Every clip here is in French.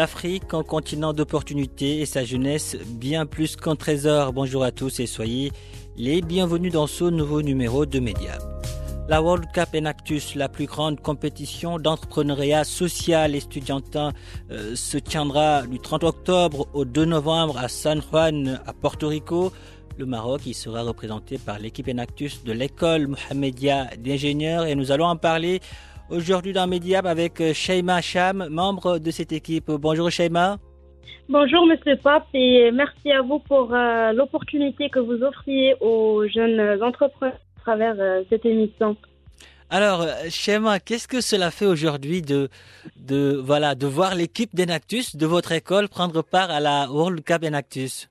L'Afrique, un continent d'opportunités et sa jeunesse bien plus qu'un trésor. Bonjour à tous et soyez les bienvenus dans ce nouveau numéro de Média. La World Cup Enactus, la plus grande compétition d'entrepreneuriat social et euh, se tiendra du 30 octobre au 2 novembre à San Juan, à Porto Rico. Le Maroc y sera représenté par l'équipe Enactus de l'école Mohamedia d'ingénieurs et nous allons en parler aujourd'hui dans Mediap avec Sheima Cham, membre de cette équipe. Bonjour Sheima. Bonjour Monsieur Pape et merci à vous pour euh, l'opportunité que vous offriez aux jeunes entrepreneurs à travers euh, cette émission. Alors, Sheima, qu'est-ce que cela fait aujourd'hui de, de, voilà, de voir l'équipe d'Enactus de votre école prendre part à la World Cup Enactus?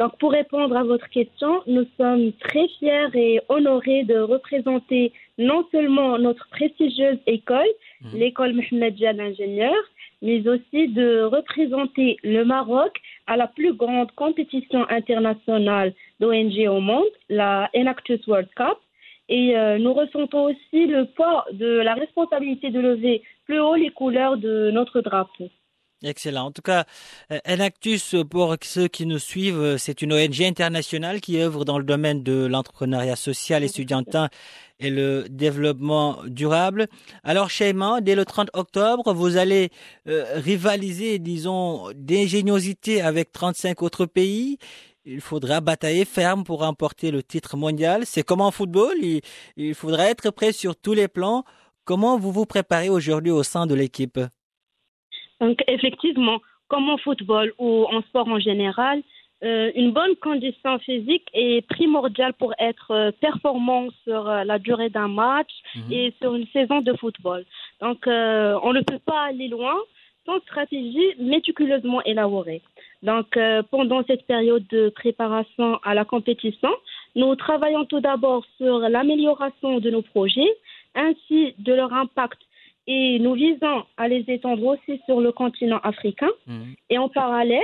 Donc, pour répondre à votre question, nous sommes très fiers et honorés de représenter non seulement notre prestigieuse école, Mhm. l'école Mohamed Dial d'ingénieurs, mais aussi de représenter le Maroc à la plus grande compétition internationale d'ONG au monde, la Enactus World Cup. Et euh, nous ressentons aussi le poids de la responsabilité de lever plus haut les couleurs de notre drapeau. Excellent. En tout cas, euh, Enactus, pour ceux qui nous suivent, euh, c'est une ONG internationale qui œuvre dans le domaine de l'entrepreneuriat social et estudiantin et le développement durable. Alors, Sheima, dès le 30 octobre, vous allez euh, rivaliser, disons, d'ingéniosité avec 35 autres pays. Il faudra batailler ferme pour remporter le titre mondial. C'est comme en football, il faudra être prêt sur tous les plans. Comment vous vous préparez aujourd'hui au sein de l'équipe? Donc, effectivement, comme en football ou en sport en général, euh, une bonne condition physique est primordiale pour être euh, performant sur euh, la durée d'un match Mhm. et sur une saison de football. Donc, euh, on ne peut pas aller loin sans stratégie méticuleusement élaborée. Donc, euh, pendant cette période de préparation à la compétition, nous travaillons tout d'abord sur l'amélioration de nos projets ainsi de leur impact et nous visons à les étendre aussi sur le continent africain. Mhm. Et en parallèle,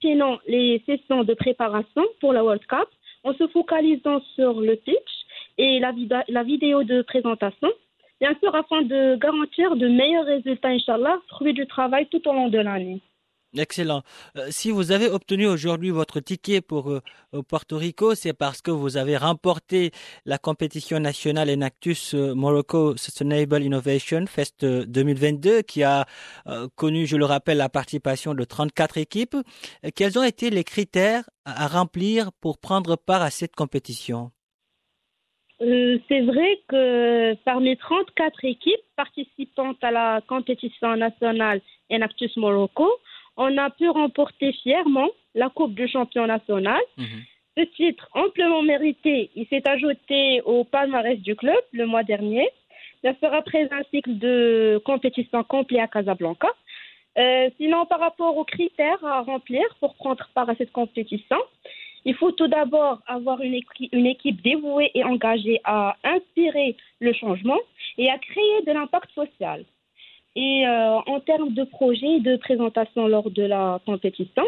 sinon les sessions de préparation pour la World Cup en se focalisant sur le pitch et la, vidéo de présentation, bien sûr afin de garantir de meilleurs résultats, Inch'Allah, fruit du travail tout au long de l'année. Excellent. Euh, si vous avez obtenu aujourd'hui votre ticket pour euh, Porto Rico, c'est parce que vous avez remporté la compétition nationale Enactus euh, Morocco Sustainable Innovation Fest euh, 2022 qui a connu, je le rappelle, la participation de 34 équipes. Quels ont été les critères à remplir pour prendre part à cette compétition? C'est vrai que parmi 34 équipes participantes à la compétition nationale Enactus Morocco, on a pu remporter fièrement la Coupe du champion national. Ce titre amplement mérité, il s'est ajouté au palmarès du club le mois dernier. Ça sera après un cycle de compétition complet à Casablanca. Euh, sinon, par rapport aux critères à remplir pour prendre part à cette compétition, il faut tout d'abord avoir une, équi- une équipe dévouée et engagée à inspirer le changement et à créer de l'impact social. Et euh, en termes de projet et de présentation lors de la compétition,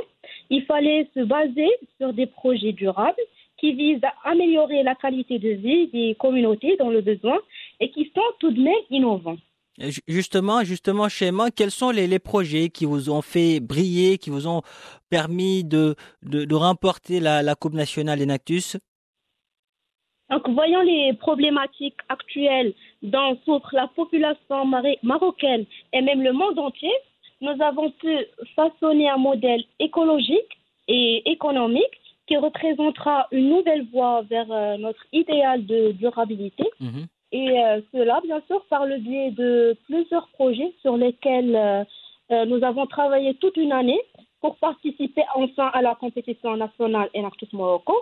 il fallait se baser sur des projets durables qui visent à améliorer la qualité de vie des communautés dans le besoin et qui sont tout de même innovants. Ju- Justement, justement, Shema, quels sont les, projets qui vous ont fait briller, qui vous ont permis de, de, remporter la, la Coupe nationale Enactus? Donc, voyant les problématiques actuelles dont souffre la population marocaine et même le monde entier, nous avons pu façonner un modèle écologique et économique qui représentera une nouvelle voie vers euh, notre idéal de durabilité. Mhm. Et euh, cela, bien sûr, par le biais de plusieurs projets sur lesquels euh, nous avons travaillé toute une année pour participer enfin à la compétition nationale Enactus Morocco.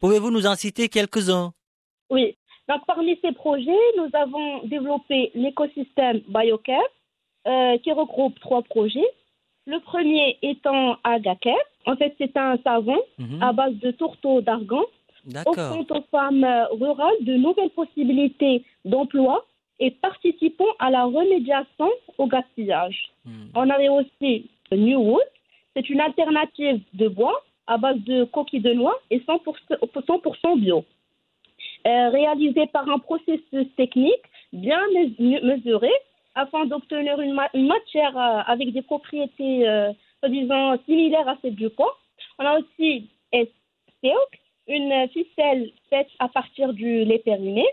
Pouvez-vous nous en citer quelques-uns? Oui. Donc, parmi ces projets, nous avons développé l'écosystème BioCare, euh, qui regroupe trois projets. Le premier étant Agacare. En fait, c'est un savon Mhm. à base de tourteaux d'argan offrant aux femmes euh, rurales de nouvelles possibilités d'emploi et participant à la remédiation au gaspillage. Mhm. On avait aussi New Wood. C'est une alternative de bois à base de coquilles de noix et 100%, 100% bio. Euh, réalisé par un processus technique bien mes- mesuré afin d'obtenir une, ma- une matière euh, avec des propriétés, euh, soi-disant, similaires à celles du bois. On a aussi S-Silk, une ficelle faite à partir du lait périmé.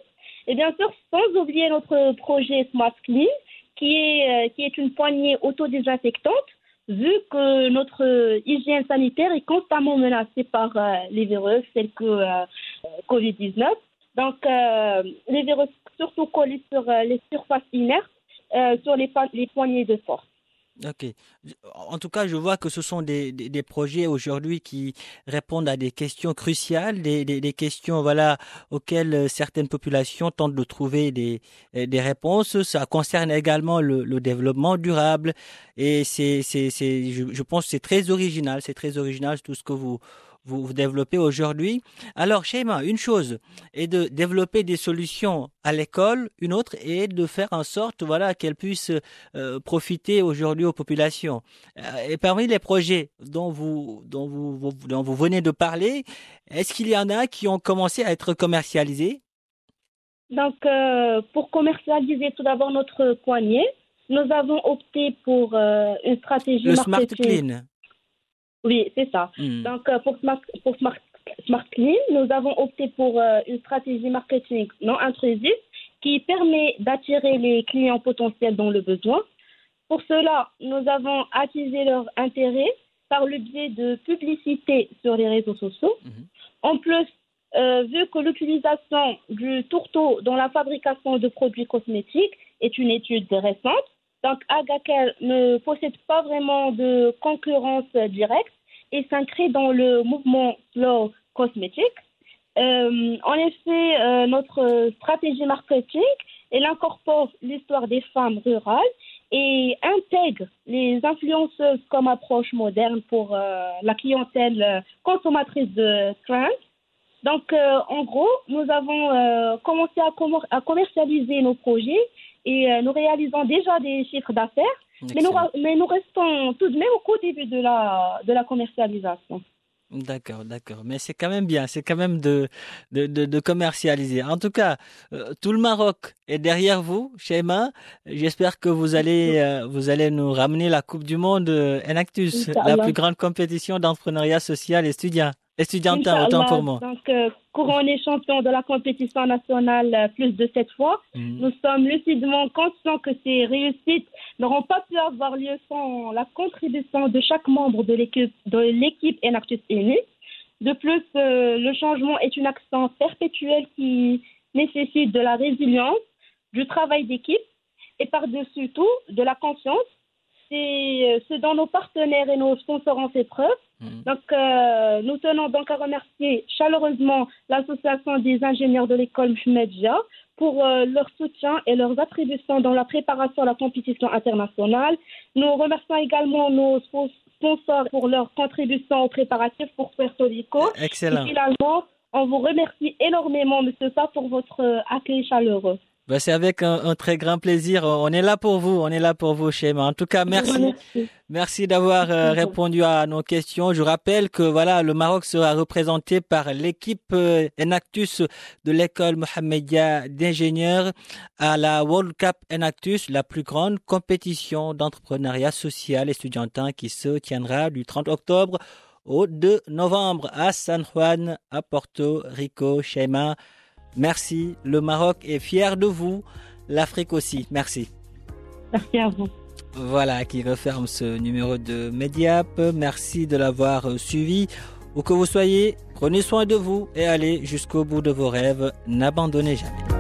Et bien sûr, sans oublier notre projet Smart Clean, qui est, qui est une poignée autodésinfectante, vu que notre hygiène sanitaire est constamment menacée par les virus tels que euh, euh, Covid-19. Donc, euh, les virus surtout collés sur euh, les surfaces inertes, euh, sur les, les poignées de porte. Ok. En tout cas, je vois que ce sont des, projets aujourd'hui qui répondent à des questions cruciales, des, questions auxquelles euh, certaines populations tentent de trouver des, réponses. Ça concerne également le, développement durable et je pense que c'est très original, c'est très original tout ce que vous vous, vous développez aujourd'hui. Alors, Sheima, une chose est de développer des solutions à l'école, une autre est de faire en sorte voilà qu'elles puissent euh, profiter aujourd'hui aux populations. Euh, Et parmi les projets dont vous, dont vous, vous- dont vous venez de parler, est-ce qu'il y en a qui ont commencé à être commercialisés? Donc, euh, pour commercialiser tout d'abord notre poignée, nous avons opté pour euh, une stratégie Le Smart. Clean. Oui, c'est ça. Hmm. Donc, euh, pour Smart, pour Smart, Smart Clean, nous avons opté pour euh, une stratégie marketing non intrusive qui permet d'attirer les clients potentiels dans le besoin. Pour cela, nous avons attisé leur intérêt par le biais de publicité sur les réseaux sociaux. Mhm. En plus, euh, vu que l'utilisation du tourteau dans la fabrication de produits cosmétiques est une étude récente, donc Agacare ne possède pas vraiment de concurrence directe et s'inscrit dans le mouvement slow cosmétique. Euh, en effet, euh, notre stratégie marketing, elle incorpore l'histoire des femmes rurales et intègre les influenceuses comme approche moderne pour euh, la clientèle consommatrice de trends. Donc, en gros, nous avons commencé à commercialiser nos projets et euh, nous réalisons déjà des chiffres d'affaires, mais nous, mais restons tout de même au début de la, de la commercialisation. D'accord, d'accord. Mais c'est quand même bien, c'est quand même de, de, de, de commercialiser. En tout cas, euh, tout le Maroc est derrière vous, Sheima. J'espère que vous allez, euh, vous allez nous ramener la Coupe du Monde euh, Enactus, la plus grande compétition d'entrepreneuriat social et étudiant, estudiantin, autant pour moi. Donc, euh, couronné champion de la compétition nationale euh, plus de sept fois, Mhm. nous sommes lucidement conscients que ces réussites n'auront pas pu avoir lieu sans la contribution de chaque membre de l'équipe de l'équipe Enactus Unis. De plus, euh, le changement est une action perpétuelle qui nécessite de la résilience, du travail d'équipe et par-dessus tout de la confiance. C'est euh, ce dont nos partenaires et nos sponsors ont fait preuve. Mhm. Donc, euh, nous tenons donc à remercier chaleureusement l'Association des ingénieurs de l'école Dia pour euh, leur soutien et leurs attributions dans la préparation à la compétition internationale. Nous remercions également nos spo- sponsors pour leur contribution aux préparatifs pour Puerto Rico. Excellent. Et finalement, on vous remercie énormément, Monsieur Sa, pour votre euh, accueil chaleureux. Ben, c'est avec un, un très grand plaisir. On est là pour vous, on est là pour vous, Sheima. En tout cas, merci. Merci d'avoir euh, répondu à nos questions. Je rappelle que voilà, le Maroc sera représenté par l'équipe euh, Enactus de l'école Mohamedia d'ingénieurs à la World Cup Enactus, la plus grande compétition d'entrepreneuriat social estudiantin qui se tiendra du 30 octobre au 2 novembre à San Juan, à Porto Rico, Shema. Merci. Le Maroc est fier de vous. L'Afrique aussi. Merci. Merci à vous. Voilà qui referme ce numéro de Mediap. Merci de l'avoir suivi. Où que vous soyez, prenez soin de vous et allez jusqu'au bout de vos rêves. N'abandonnez jamais.